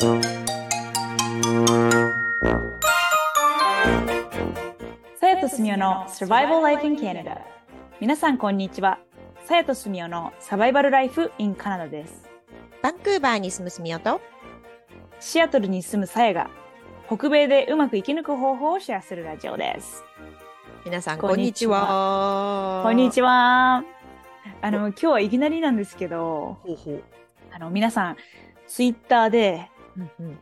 さやとすみおの Survival Life in Canada 皆さんこんにちは。さやとすみおのサバイバルライフ in カナダです。バンクーバーに住むすみおと。シアトルに住むさやが北米でうまく生き抜く方法をシェアするラジオです。皆さんこんにちは。こんにちは。あの今日はいきなりなんですけどあの皆さんツイッターでうんうん。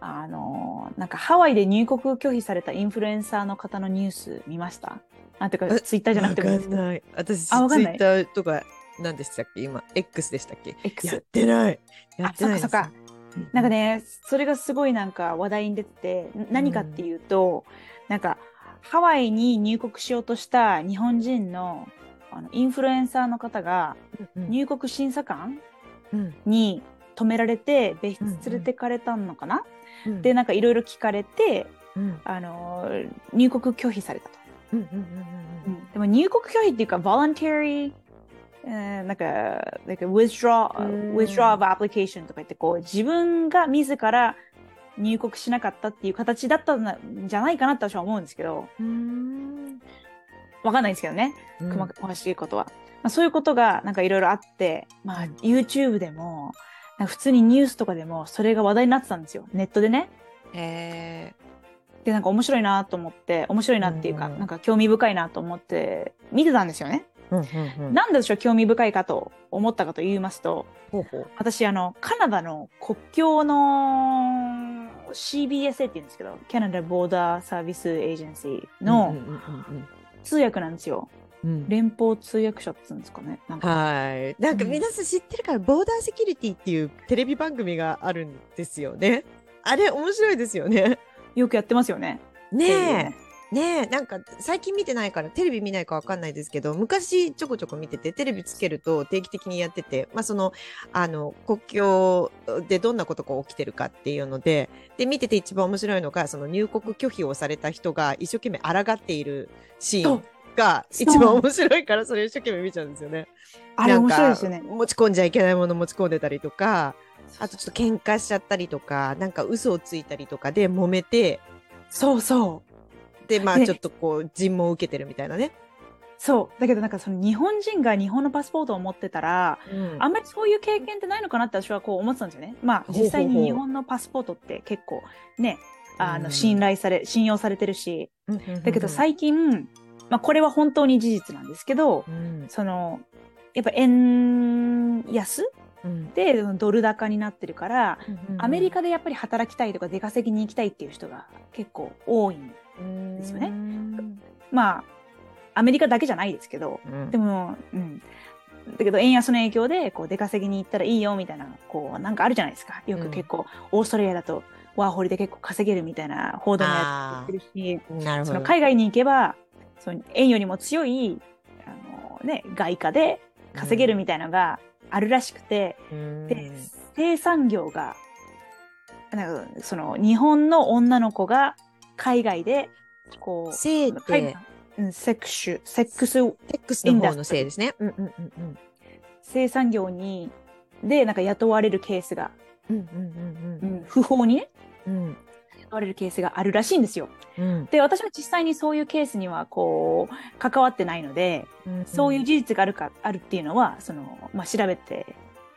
あのなんかハワイで入国拒否されたインフルエンサーの方のニュース見ました？あてかえツイッターじゃなくて。もいい。私ツイあわかんない。ッターとか何でしたっけ？今 X でしたっけ？X やってない。やってないあそっか。そっなんかねそれがすごいなんか話題に出ててん。何かっていうと、なんかハワイに入国しようとした日本人のあのインフルエンサーの方がうんうん。入国審査官うん。に止められて別室連れてかれたのかな、うん。でなんかいろいろ聞かれて、うん。あのー入国拒否されたと。うんうんうんうんでも入国拒否っていうか voluntary えーなんか、like a withdraw, うん。withdraw of application とか言って、こう、自分が自ら入国しなかったっていう形だったんじゃないかなって私は思うんですけど、うん。わかんないですけどね、うん。細か詳しいことは。まあ、そういうことがなんかいろいろあって、まあ、YouTube でも、なんか普通にニュースとかでもそれが話題になってたんですよ。ネットでね。へで、なんか面白いなと思って、面白いなっていうか、うんなんか興味深いなと思って見てたんですよね。ーうんうんうんなんで私は興味深いかと思ったかと言いますと、私、あの、カナダの国境の CBSA って言うんですけど、Canada Border Service Agency のうんうんうん通訳なんですよ。うんうん連邦通訳者って言うんですかね。なんか、はい。なんかうん皆さん知ってるから、ボーダーセキュリティっていうテレビ番組があるんですよね。あれ面白いですよね。よくやってますよね。ねえ。え。ねえ、なんか最近見てないからテレビ見ないかわかんないですけど、昔ちょこちょこ見てて、テレビつけると定期的にやってて、まあその、あの、国境でどんなことが起きてるかっていうので、で、見てて一番面白いのが、その入国拒否をされた人が一生懸命抗っているシーンが一番面白いから、それ一生懸命見ちゃうんですよね。あれ面白いですよね。持ち込んじゃいけないもの持ち込んでたりとか、あとちょっと喧嘩しちゃったりとか、なんか嘘をついたりとかで揉めて、そうそう。で、まあでちょっとこう、尋問を受けてるみたいなね。そう。だけどなんかその日本人が日本のパスポートを持ってたら、うんあんまりそういう経験ってないのかなって私はこう思ってたんですよね。まあ実際に日本のパスポートって結構ね、あうんの信頼され、信用されてるし、だけど最最近、まあこれは本当に事実なんですけど、うんその、やっぱ円安うんでドル高になってるから、アメリカでやっぱり働きたいとか出稼ぎに行きたいっていう人が結構多い。ですよねうんまあ、アメリカだけじゃないですけど、うんでも、うん。だけど、円安の影響で、こう、出稼ぎに行ったらいいよ、みたいな、こう、なんかあるじゃないですか。よく結構、オーストラリアだと、ワーホリで結構稼げるみたいな報道もやってるし、なるほど。その海外に行けば、その円よりも強い、あのね、外貨で稼げるみたいなのがあるらしくて、うん。で、生産業が、なんかその、日本の女の子が海外で、こう、性っ海て、うんセクシュ、セックスセックスの方のせいですね。うんうんうん生産業に、で、なんか雇われるケースが、うん。うんうん。うん不法にね、うん雇われるケースがあるらしいんですよ。うんで、私は実際にそういうケースには、こう、関わってないので、うん。そういう事実があるか、あるっていうのは、その、まあ、調べて、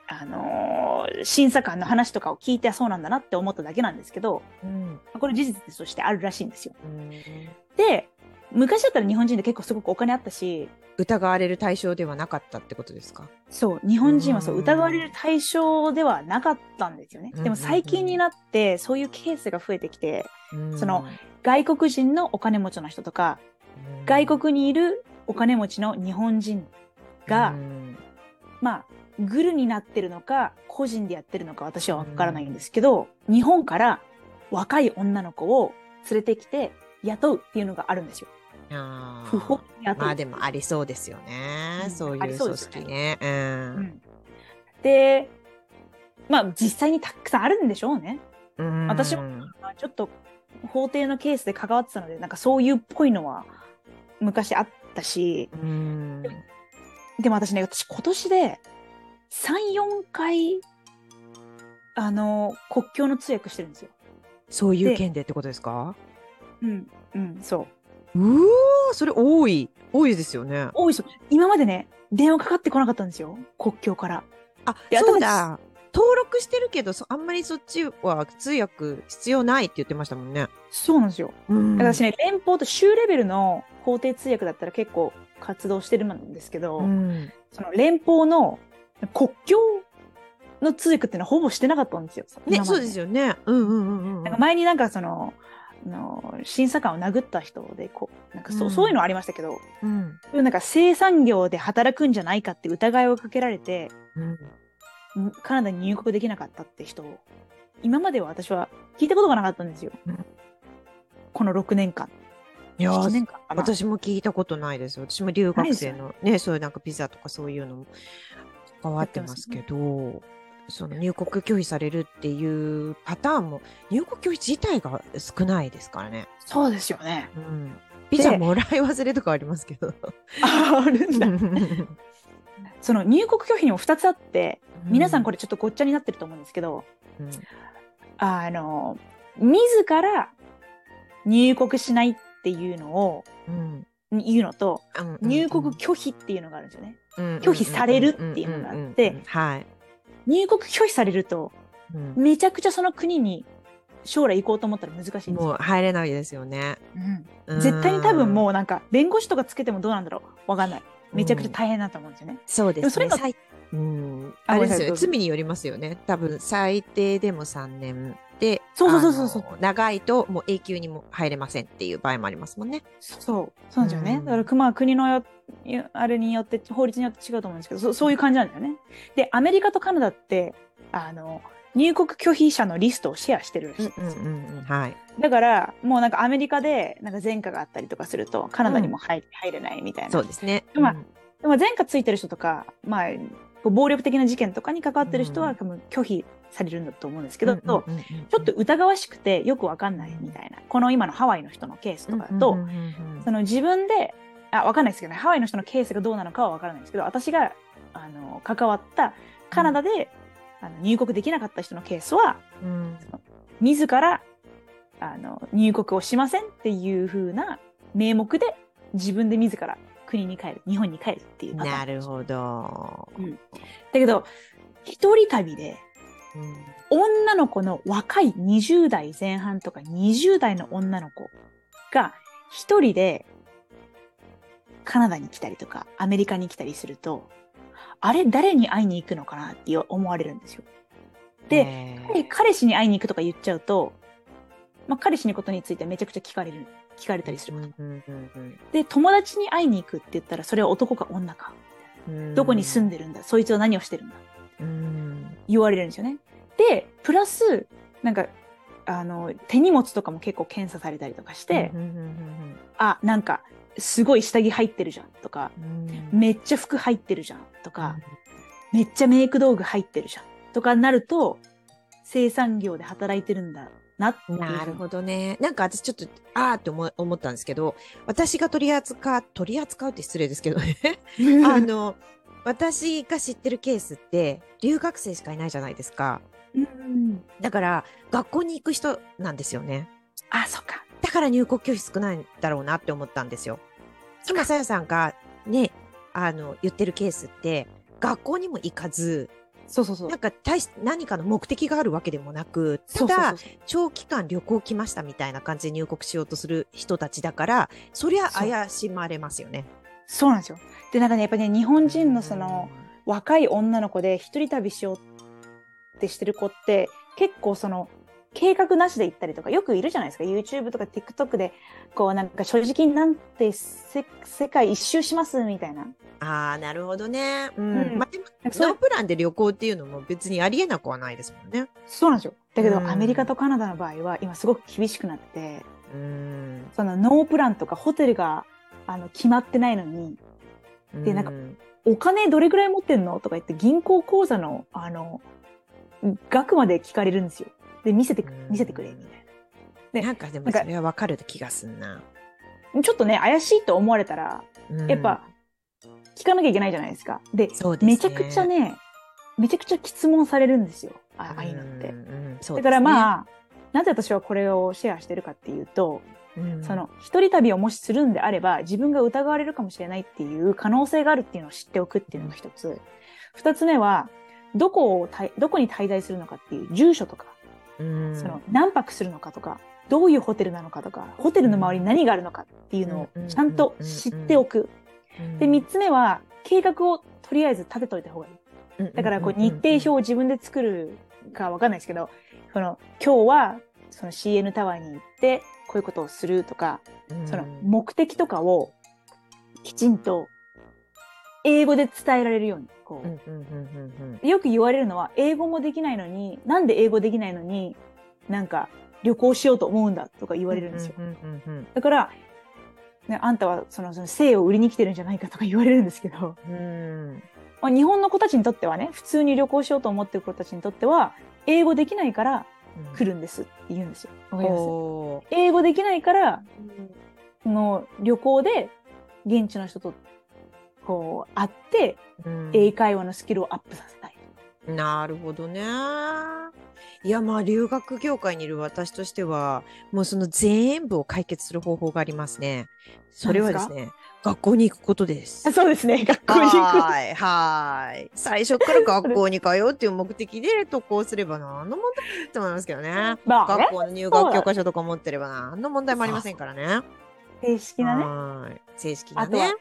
あのー審査官の話とかを聞いて、あそうなんだなって思っただけなんですけど、うん。まあこれ事実としてあるらしいんですよ。うんで、昔だったら日本人で結構すごくお金あったし、疑われる対象ではなかったってことですか？そう、日本人はそう、うん。疑われる対象ではなかったんですよね。うんでも最近になって、そういうケースが増えてきて、その外国人のお金持ちの人とか、外国にいるお金持ちの日本人が、まあ、グルになってるのか、個人でやってるのか私はわからないんですけど、日本から若い女の子を連れてきて雇うっていうのがあるんですよ。まあでもありそうですよね。うん。そういう組織ね。うん。うん。で、まあ実際にたくさんあるんでしょうね。うん。私もまあちょっと法廷のケースで関わってたので、なんかそういうっぽいのは昔あったし、うん。でも私ね、私今年で3、4回あの、国境の通訳してるんですよ。そういう件でってことですか？うん、うん、そう。うわーそれ多い。多いですよね。多いですよ。今までね、電話かかってこなかったんですよ。国境から。あいやそうだ。登録してるけどそあんまりそっちは通訳必要ないって言ってましたもんね。そうなんですよ。うん私ね、連邦と州レベルの法定通訳だったら結構活動してるんですけど、うんその連邦の国境の通訳っていうのはほぼしてなかったんですよ。ね、そうですよ。よね。うんうんうんうん。なんか前になんかその、あの審査官を殴った人でこうなんかそう,、うん。そういうのありましたけどうん。なんか生産業で働くんじゃないかって疑いをかけられてうん。んカナダに入国できなかったって人を今までは私は聞いたことがなかったんですよ、うん。この6年間。いやー7年間私も聞いたことないです。私も留学生のね、そういうなんかピザとかそういうのも関わってますけど、その入国拒否されるっていうパターンも入国拒否自体が少ないですからね。そうですよね。うん。ピザもらい忘れとかありますけど。あるんだ。その入国拒否にも2つあって皆さんこれ、れちょっとごっちゃになってると思うんですけど、うん。あの自ら入国しないっていうのをうん。言うのとうん。入国拒否っていうのがあるんですよね。拒拒否されるっていうのがあってはい。入国拒否されるとうんめちゃくちゃその国に将来行こうと思ったら難しいんですもうよ。入れないですよね。うん絶対に多分もううなんか弁護士とかつけてもどうなんだろうわかんない。めちゃくちゃ大変だと思うんですよね。そうですね。それが最うん、ああれですよ罪によりますよね。多分最低でも3年で、そうそうそうそう長いともう永久にも入れませんっていう場合もありますもんね。そうそうなんですよね。うんだからまあ国のよあれによって法律によって違うと思うんですけどそそういう感じなんだよね。でアメリカとカナダってあの入国拒否者のリストをシェアしてるらしいんですよ。んはい。だからもうなんかアメリカでなんか前科があったりとかするとカナダにも入,、入れないみたいな。そうですね。まあうんでも前科ついてる人とか、まあ、暴力的な事件とかに関わってる人うんは多分拒否されるんだと思うんですけど、うんうんうんうんちょっと疑わしくてよくわかんないみたいなこの今のハワイの人のケースとかだと、うんうんうんうんその自分であわかんないですけどねハワイの人のケースがどうなのかはわからないんですけど私があの関わったカナダで、あの入国できなかった人のケースはうん。自らあの入国をしませんっていう風な名目で自分で自ら国に帰る日本に帰るっていうなるほど。だけど一人旅でうん女の子の若い20代前半とか20代の女の子が一人でカナダに来たりとかアメリカに来たりするとあれ誰に会いに行くのかなって思われるんですよ。で、彼氏に会いに行くとか言っちゃうと、まあ、彼氏のことについてめちゃくちゃ聞かれる聞かれたりする。こと。で友達に会いに行くって言ったらそれは男か女か。うん。どこに住んでるんだそいつは何をしてるんだ。うん言われるんですよね。で、プラス、なんか、あの、手荷物とかも結構検査されたりとかして、あ、なんか、すごい下着入ってるじゃんとか、めっちゃ服入ってるじゃんとか、めっちゃメイク道具入ってるじゃんとかなると、生産業で働いてるんだなってなるほどね。なんか私ちょっと、あーって思思ったんですけど、私が取り扱う、取り扱うって失礼ですけどね。あの、私が知ってるケースって、留学生しかいないじゃないですか。うんだから、学校に行く人なんですよね。あ、そっか。だから入国拒否少ないんだろうなって思ったんですよ。今、さやさんがね、あの、言ってるケースって、学校にも行かず、そうそうそうなん。か大し何かの目的があるわけでもなく、ただ長期間旅行来ましたみたいな感じで入国しようとする人たちだから、そりゃ怪しまれますよね。そうなんですよ。で、なんかね、やっぱね、日本人のその、若い女の子で一人旅しようってしてる子って結構その計画なしで行ったりとかよくいるじゃないですか YouTube とか TikTok でこうなんか正直になんてせ世界一周しますみたいなああ、なるほどね。うん。うんまあ、でも、ノープランで旅行っていうのも別にありえなくはないですもんね。そうなんですよだけどうんアメリカとカナダの場合は今すごく厳しくなってうん。そのノープランとかホテルがあの決まってないのにでなんかうんお金どれぐらい持ってんのとか言って銀行口座のあの額まで聞かれるんですよで見せて見せてくれみたいな。でなんかでもそれはわかる気がすんな。ちょっとね、怪しいと思われたら、うんやっぱ、聞かなきゃいけないじゃないですか。で、ですねめちゃくちゃね、めちゃくちゃ質問されるんですよ。ああいうのって。だからまあ、なぜ私はこれをシェアしてるかっていうと、うん、その一人旅をもしするんであれば自分が疑われるかもしれないっていう可能性があるっていうのを知っておくっていうのが一つ。二つ目は、どこをどこに滞在するのかっていう住所とか、うん、その何泊するのかとか、どういうホテルなのかとか、ホテルの周りに何があるのかっていうのをちゃんと知っておく。で、三つ目は、計画をとりあえず立てといた方がいい。だからこう日程表を自分で作るかわかんないですけど、その今日はその CN タワーに行ってこういうことをするとか、その目的とかをきちんと英語で伝えられるようにこう、よく言われるのは英語もできないのになんで英語できないのになんか旅行しようと思うんだとか言われるんですよ。だから、ね、あんたはそのその性を売りに来てるんじゃないかとか言われるんですけど、うん。まあ、日本の子たちにとってはね普通に旅行しようと思ってる子たちにとっては英語できないから来るんですって言うんですよ。わ、かります？英語できないから、その旅行で現地の人とこう会って、英会話のスキルをアップさせたい。なるほどね。いやまあ留学業界にいる私としてはもうその全部を解決する方法がありますね。それはですね学校に行くことです。そうですね。学校に行く。はい、はい。最初から学校に通うっていう目的で渡航すれば何の問題ないと思いますけどね。まあ、学校の入学教科書とか持ってれば何の問題もありませんからね。正式なね。はい。正式なね。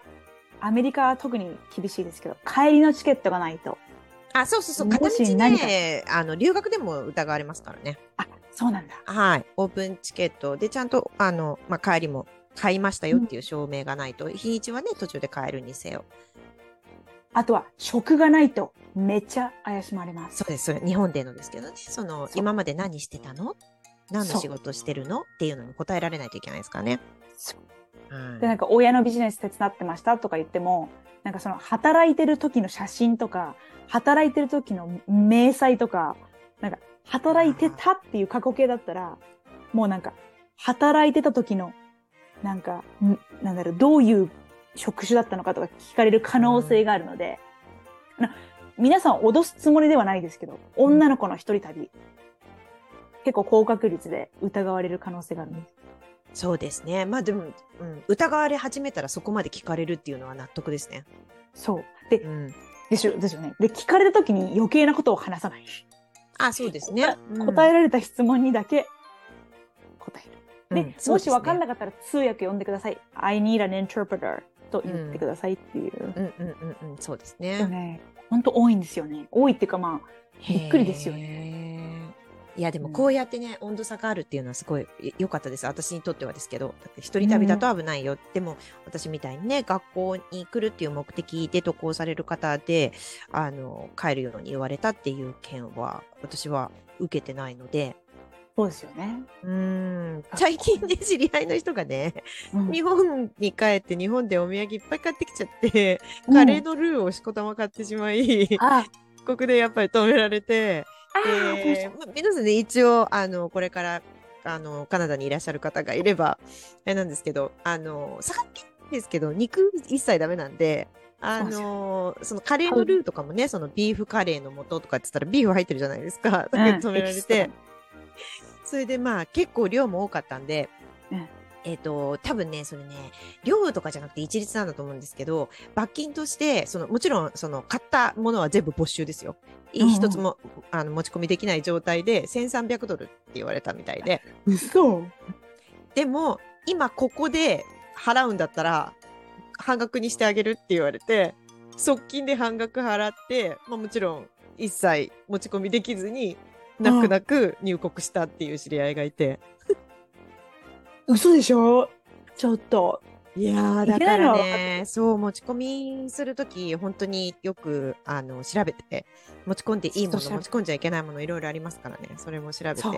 アメリカは特に厳しいですけど、帰りのチケットがないと。あ、そうそうそう。片道ね、あの、留学でも疑われますからね。あ、そうなんだ。はい。オープンチケットでちゃんと、あの、まあ、帰りも買いましたよっていう証明がないと、うん、日にちはね、途中で買えるにせよ。あとは、職がないと、めっちゃ怪しまれます。そうです。それ、日本でのですけどね。その、今まで何してたの？何の仕事してるの？っていうのに答えられないといけないですからね。そう。で、なんか、親のビジネス手伝ってましたとか言っても、なんかその、働いてる時の写真とか、働いてる時の明細とか、なんか、働いてたっていう過去形だったら、もうなんか、働いてた時のなんか、なんだろう、どういう職種だったのかとか聞かれる可能性があるので、うん、皆さん脅すつもりではないですけど、女の子の一人旅、結構高確率で疑われる可能性があるんです。そうですね。まあでも、うん、疑われ始めたらそこまで聞かれるっていうのは納得ですね。そう。で、うん、でしょ、ですよね。で、聞かれた時に余計なことを話さない。あ、そうですね。答えられた質問にだけ答える。で、うん、もし分かんなかったら通訳呼んでください。I need an interpreter と言ってくださいっていう。うんうんうんうん、そうですね。ね、本当多いんですよね。多いっていうかまあ、びっくりですよね。いやでもこうやってね、うん、温度差があるっていうのはすごい良かったです。私にとってはですけど。一人旅だと危ないよ、うん、でも私みたいにね学校に来るっていう目的で渡航される方であの帰るように言われたっていう件は私は受けてないので。そうですよね。うん。最近ね、知り合いの人がね、うん、日本に帰って日本でお土産いっぱい買ってきちゃって、うん、カレーのルーをしこたま買ってしまい、ここでやっぱり止められて、で、まあ、皆さんね、一応、あの、これから、あの、カナダにいらっしゃる方がいれば、あれなんですけど、あの、さっきですけど、肉一切ダメなんで、あのそのカレーのルーとかもね、そのビーフカレーの素とかって言ったらビーフ入ってるじゃないですか。だけど止められて、それでまあ結構量も多かったんで、うん、えっ、ー、と、多分ね、それね、量とかじゃなくて一律なんだと思うんですけど、罰金として、その、もちろん、その、買ったものは全部没収ですよ。うん、一つも、あの、持ち込みできない状態で、1300ドルって言われたみたいで。嘘でも、今ここで払うんだったら、半額にしてあげるって言われて、側近で半額払って、まあもちろん、一切持ち込みできずに、泣く泣く入国したっていう知り合いがいて。嘘でしょ？ちょっと。いやだからね、そう、持ち込みするとき、本当によく、あの、調べて、持ち込んでいいもの、持ち込んじゃいけないもの、いろいろありますからね、それも調べて、は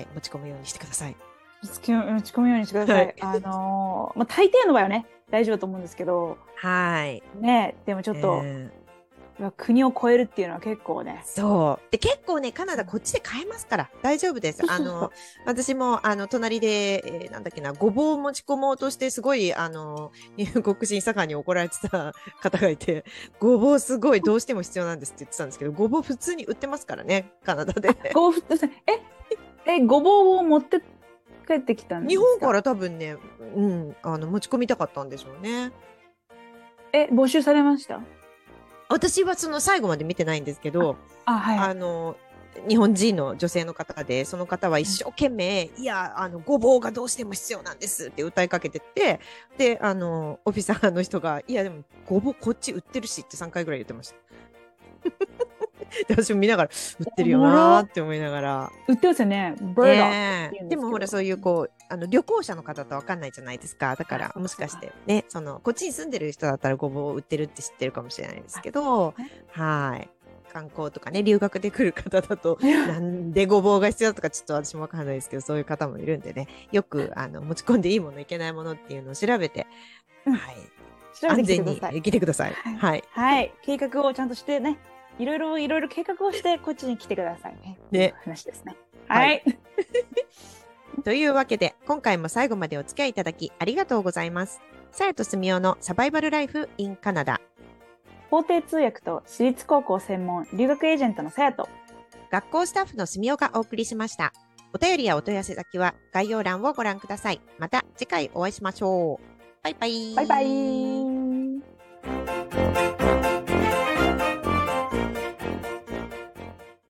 い、持ち込むようにしてください。持ち込むようにしてください。はい、あのー、まあ、大抵の場合はね、大丈夫だと思うんですけど、はい。ね、でもちょっと、えー国を越えるっていうのは結構ね。そう。で、結構ね、カナダこっちで買えますから、大丈夫です。あの、私も、あの、隣で、えーなんだっけな、ごぼうを持ち込もうとして、すごい、あの、入国審査官に怒られてた方がいて、ごぼうすごいどうしても必要なんですって言ってたんですけど、ごぼう普通に売ってますからね、カナダで。ごぼうえ、え、ごぼうを持って帰ってきたんですか？日本から多分ね、うん、あの、持ち込みたかったんでしょうね。え、募集されました？私はその最後まで見てないんですけど、あ、はい。あの、日本人の女性の方で、その方は一生懸命、いや、あの、ごぼうがどうしても必要なんですって歌いかけてって、で、あの、オフィサーの人が、いや、でも、ごぼうこっち売ってるしって3回ぐらい言ってました。で 私も見ながら、売ってるよなーって思いながら。売ってますよね。ブード。でもほらそういうこうあの旅行者の方とわかんないじゃないですかだからあもしかしてねそのこっちに住んでる人だったらごぼうを売ってるって知ってるかもしれないですけどはい観光とかね留学で来る方だと なんでごぼうが必要だとかちょっと私もわかんないですけどそういう方もいるんでねよくあの持ち込んでいいものいけないものっていうのを調べて、うんはい、安全にください。来てくださいはい、はい。計画をちゃんとしてね。いろいろいろいろ計画をしてこっちに来てくださいね。ね話ですね。ははいい。というわけで今回も最後までお付き合いいただきありがとうございます。さやとすみおのサバイバルライフ in カナダ法廷通訳と私立高校専門留学エージェントのさやと。学校スタッフのすみおがお送りしました。お便りやお問い合わせ先は概要欄をご覧ください。また次回お会いしましょう。バイバイ。バイバイ。